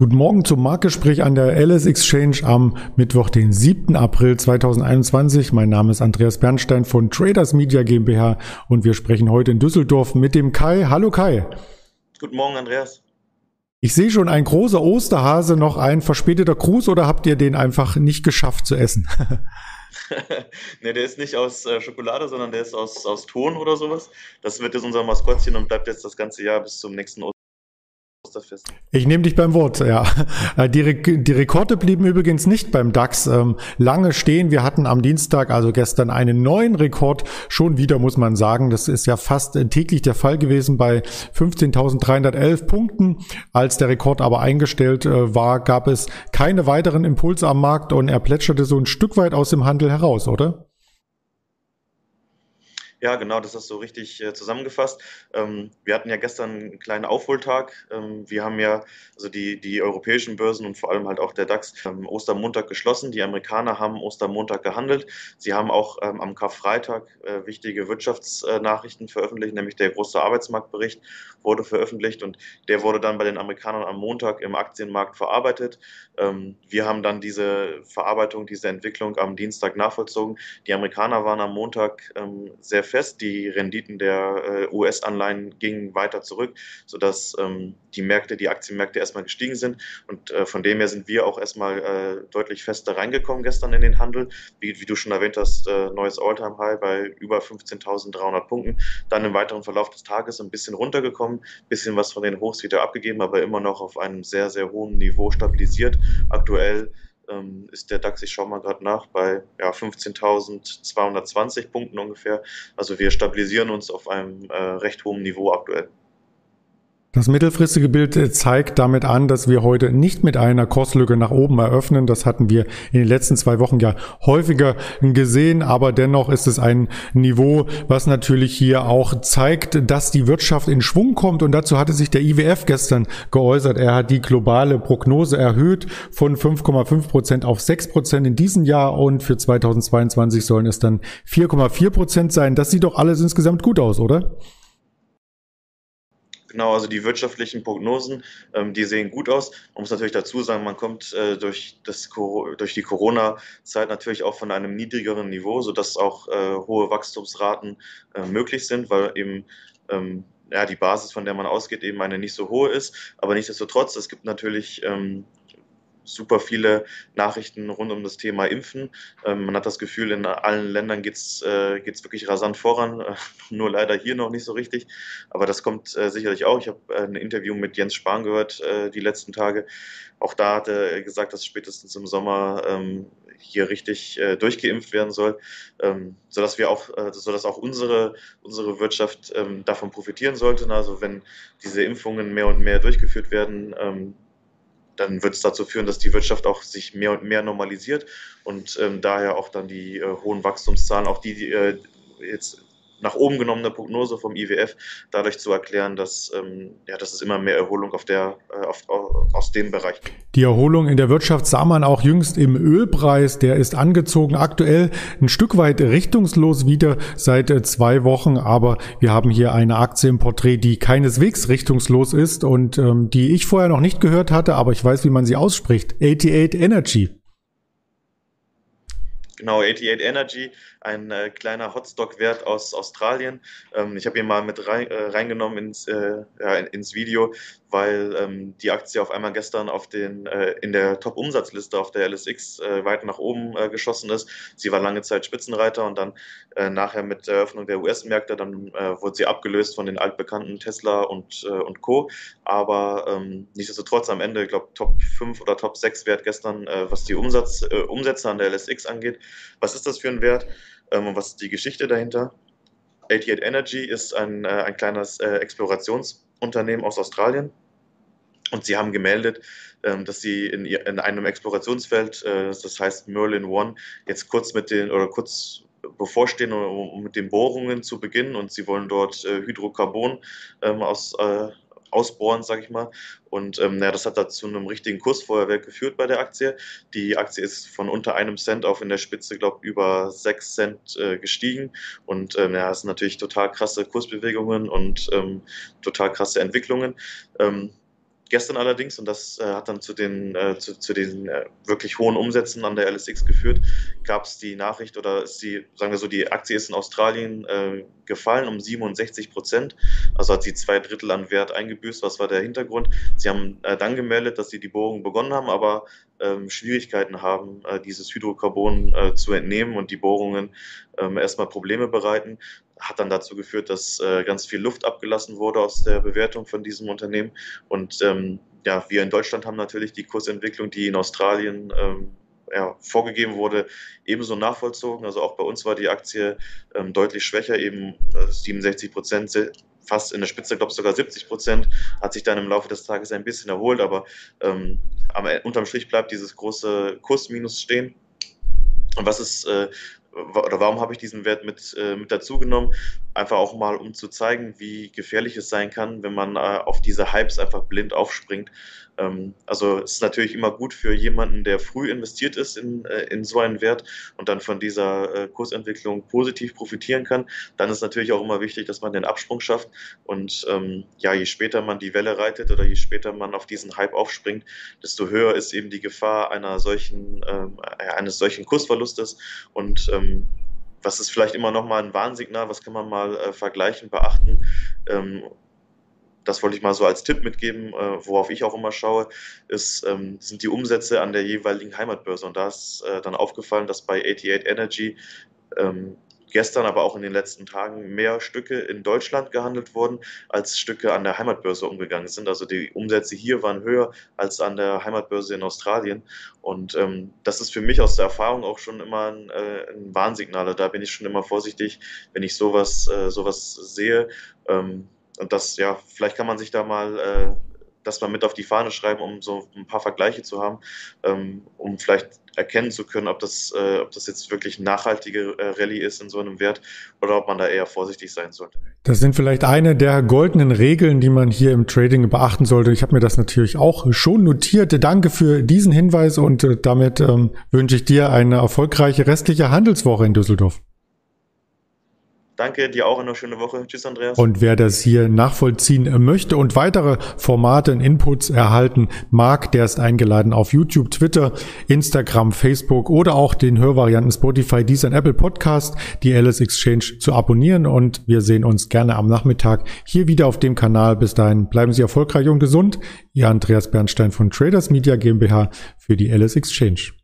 Guten Morgen zum Marktgespräch an der LS Exchange am Mittwoch, den 7. April 2021. Mein Name ist Andreas Bernstein von Traders Media GmbH und wir sprechen heute in Düsseldorf mit dem Kai. Hallo Kai. Guten Morgen, Andreas. Ich sehe schon ein großer Osterhase, noch ein verspäteter Gruß oder habt ihr den einfach nicht geschafft zu essen? ne, der ist nicht aus äh, Schokolade, sondern der ist aus, aus Ton oder sowas. Das wird jetzt unser Maskottchen und bleibt jetzt das ganze Jahr bis zum nächsten Osterhase. Osterfest. Ich nehme dich beim Wort, ja. Äh, die, Re die Rekorde blieben übrigens nicht beim DAX ähm, lange stehen. Wir hatten am Dienstag, also gestern, einen neuen Rekord. Schon wieder muss man sagen, das ist ja fast äh, täglich der Fall gewesen bei 15.311 Punkten. Als der Rekord aber eingestellt äh, war, gab es keine weiteren Impulse am Markt und er plätscherte so ein Stück weit aus dem Handel heraus, oder? Ja, genau, das hast du richtig äh, zusammengefasst. Ähm, wir hatten ja gestern einen kleinen Aufholtag. Ähm, wir haben ja, also die, die europäischen Börsen und vor allem halt auch der DAX, ähm, Ostermontag geschlossen. Die Amerikaner haben Ostermontag gehandelt. Sie haben auch ähm, am Karfreitag äh, wichtige Wirtschaftsnachrichten veröffentlicht, nämlich der große Arbeitsmarktbericht wurde veröffentlicht und der wurde dann bei den Amerikanern am Montag im Aktienmarkt verarbeitet. Ähm, wir haben dann diese Verarbeitung, diese Entwicklung am Dienstag nachvollzogen. Die Amerikaner waren am Montag ähm, sehr fest. Die Renditen der äh, US-Anleihen gingen weiter zurück, sodass ähm, die Märkte, die Aktienmärkte erstmal gestiegen sind. Und äh, von dem her sind wir auch erstmal äh, deutlich fester reingekommen gestern in den Handel. Wie, wie du schon erwähnt hast, äh, neues All-Time-High bei über 15.300 Punkten. Dann im weiteren Verlauf des Tages ein bisschen runtergekommen, bisschen was von den Hochs wieder abgegeben, aber immer noch auf einem sehr, sehr hohen Niveau stabilisiert. Aktuell ähm, ist der DAX, ich schaue mal gerade nach, bei ja, 15.220 Punkten ungefähr. Also wir stabilisieren uns auf einem äh, recht hohen Niveau aktuell. Das mittelfristige Bild zeigt damit an, dass wir heute nicht mit einer Kostlücke nach oben eröffnen. Das hatten wir in den letzten zwei Wochen ja häufiger gesehen, aber dennoch ist es ein Niveau, was natürlich hier auch zeigt, dass die Wirtschaft in Schwung kommt und dazu hatte sich der IWF gestern geäußert. Er hat die globale Prognose erhöht von 5,5 Prozent auf 6 Prozent in diesem Jahr und für 2022 sollen es dann 4,4 Prozent sein. Das sieht doch alles insgesamt gut aus, oder? Genau, also die wirtschaftlichen Prognosen, ähm, die sehen gut aus. Man muss natürlich dazu sagen, man kommt äh, durch, das, durch die Corona-Zeit natürlich auch von einem niedrigeren Niveau, sodass auch äh, hohe Wachstumsraten äh, möglich sind, weil eben ähm, ja, die Basis, von der man ausgeht, eben eine nicht so hohe ist. Aber nichtsdestotrotz, es gibt natürlich ähm, super viele Nachrichten rund um das Thema Impfen. Ähm, man hat das Gefühl, in allen Ländern geht es äh, wirklich rasant voran, äh, nur leider hier noch nicht so richtig. Aber das kommt äh, sicherlich auch. Ich habe ein Interview mit Jens Spahn gehört äh, die letzten Tage. Auch da hat er gesagt, dass spätestens im Sommer ähm, hier richtig äh, durchgeimpft werden soll, ähm, sodass wir auch, äh, sodass auch unsere, unsere Wirtschaft ähm, davon profitieren sollte. Also wenn diese Impfungen mehr und mehr durchgeführt werden, ähm, dann wird es dazu führen, dass die Wirtschaft auch sich mehr und mehr normalisiert und ähm, daher auch dann die äh, hohen Wachstumszahlen, auch die, die äh, jetzt nach oben genommene Prognose vom IWF dadurch zu erklären, dass, ähm, ja, dass es immer mehr Erholung auf der, äh, auf, aus dem Bereich gibt. Die Erholung in der Wirtschaft sah man auch jüngst im Ölpreis. Der ist angezogen aktuell ein Stück weit richtungslos wieder seit äh, zwei Wochen. Aber wir haben hier eine Aktie im Porträt, die keineswegs richtungslos ist und ähm, die ich vorher noch nicht gehört hatte, aber ich weiß, wie man sie ausspricht. 88 Energy. Genau, 88 Energy, ein äh, kleiner Hotstock-Wert aus Australien. Ähm, ich habe ihn mal mit rein, äh, reingenommen ins, äh, ja, ins Video, weil ähm, die Aktie auf einmal gestern auf den, äh, in der Top-Umsatzliste auf der LSX äh, weit nach oben äh, geschossen ist. Sie war lange Zeit Spitzenreiter und dann nachher mit der Eröffnung der US-Märkte, dann wurde sie abgelöst von den altbekannten Tesla und, und Co. Aber ähm, nichtsdestotrotz am Ende, ich glaube, Top 5 oder Top 6 Wert gestern, was die Umsatz, Umsätze an der LSX angeht. Was ist das für ein Wert ähm, und was ist die Geschichte dahinter? 88 Energy ist ein, äh, ein kleines äh, Explorationsunternehmen aus Australien. Und sie haben gemeldet, ähm, dass sie in, in einem Explorationsfeld, äh, das heißt Merlin One, jetzt kurz mit den oder kurz bevorstehen, um mit den Bohrungen zu beginnen. Und sie wollen dort äh, Hydrocarbon ähm, aus, äh, ausbohren, sage ich mal. Und ähm, ja, das hat da zu einem richtigen Kursfeuerwerk geführt bei der Aktie. Die Aktie ist von unter einem Cent auf in der Spitze, glaube ich, über sechs Cent äh, gestiegen. Und ähm, ja, das sind natürlich total krasse Kursbewegungen und ähm, total krasse Entwicklungen. Ähm, gestern allerdings, und das äh, hat dann zu den, äh, zu, zu den äh, wirklich hohen Umsätzen an der LSX geführt, gab es die Nachricht oder ist die, sagen wir so, die Aktie ist in Australien äh, gefallen um 67 Prozent. Also hat sie zwei Drittel an Wert eingebüßt. Was war der Hintergrund? Sie haben äh, dann gemeldet, dass sie die Bohrung begonnen haben, aber ähm, Schwierigkeiten haben, äh, dieses Hydrocarbon zu entnehmen und die Bohrungen ähm, erstmal Probleme bereiten hat dann dazu geführt, dass äh, ganz viel Luft abgelassen wurde aus der Bewertung von diesem Unternehmen. Und ähm, ja, wir in Deutschland haben natürlich die Kursentwicklung, die in Australien ähm, ja, vorgegeben wurde, ebenso nachvollzogen. Also auch bei uns war die Aktie ähm, deutlich schwächer, eben äh, 67 Prozent, fast in der Spitze, glaube ich sogar 70 Prozent, hat sich dann im Laufe des Tages ein bisschen erholt, aber ähm, unterm Strich bleibt dieses große Kursminus stehen. Und was ist äh, oder warum habe ich diesen Wert mit, äh, mit dazu genommen? Einfach auch mal, um zu zeigen, wie gefährlich es sein kann, wenn man äh, auf diese Hypes einfach blind aufspringt. Ähm, also es ist natürlich immer gut für jemanden, der früh investiert ist in, äh, in so einen Wert und dann von dieser äh, Kursentwicklung positiv profitieren kann. Dann ist natürlich auch immer wichtig, dass man den Absprung schafft. Und ähm, ja, je später man die Welle reitet oder je später man auf diesen Hype aufspringt, desto höher ist eben die Gefahr einer solchen, ähm, eines solchen Kursverlustes. Und ähm, was ist vielleicht immer noch mal ein Warnsignal, was kann man mal äh, vergleichen, beachten. Ähm, das wollte ich mal so als Tipp mitgeben, äh, worauf ich auch immer schaue, ist, ähm, sind die Umsätze an der jeweiligen Heimatbörse. Und da ist äh, dann aufgefallen, dass bei 88 Energy ähm, gestern, aber auch in den letzten Tagen mehr Stücke in Deutschland gehandelt wurden, als Stücke an der Heimatbörse umgegangen sind. Also die Umsätze hier waren höher als an der Heimatbörse in Australien. Und ähm, das ist für mich aus der Erfahrung auch schon immer ein, äh, ein Warnsignal. Da bin ich schon immer vorsichtig, wenn ich sowas, äh, sowas sehe. Ähm, und das, ja, vielleicht kann man sich da mal äh, das mal mit auf die Fahne schreiben, um so ein paar Vergleiche zu haben, ähm, um vielleicht erkennen zu können, ob das, äh, ob das jetzt wirklich nachhaltige äh, Rallye ist in so einem Wert oder ob man da eher vorsichtig sein sollte. Das sind vielleicht eine der goldenen Regeln, die man hier im Trading beachten sollte. Ich habe mir das natürlich auch schon notiert. Danke für diesen Hinweis und äh, damit ähm, wünsche ich dir eine erfolgreiche restliche Handelswoche in Düsseldorf. Danke, dir auch eine schöne Woche. Tschüss, Andreas. Und wer das hier nachvollziehen möchte und weitere Formate und Inputs erhalten mag, der ist eingeladen auf YouTube, Twitter, Instagram, Facebook oder auch den Hörvarianten Spotify, Deezer und Apple Podcast, die Alice Exchange zu abonnieren. Und wir sehen uns gerne am Nachmittag hier wieder auf dem Kanal. Bis dahin bleiben Sie erfolgreich und gesund. Ihr Andreas Bernstein von Traders Media GmbH für die Alice Exchange.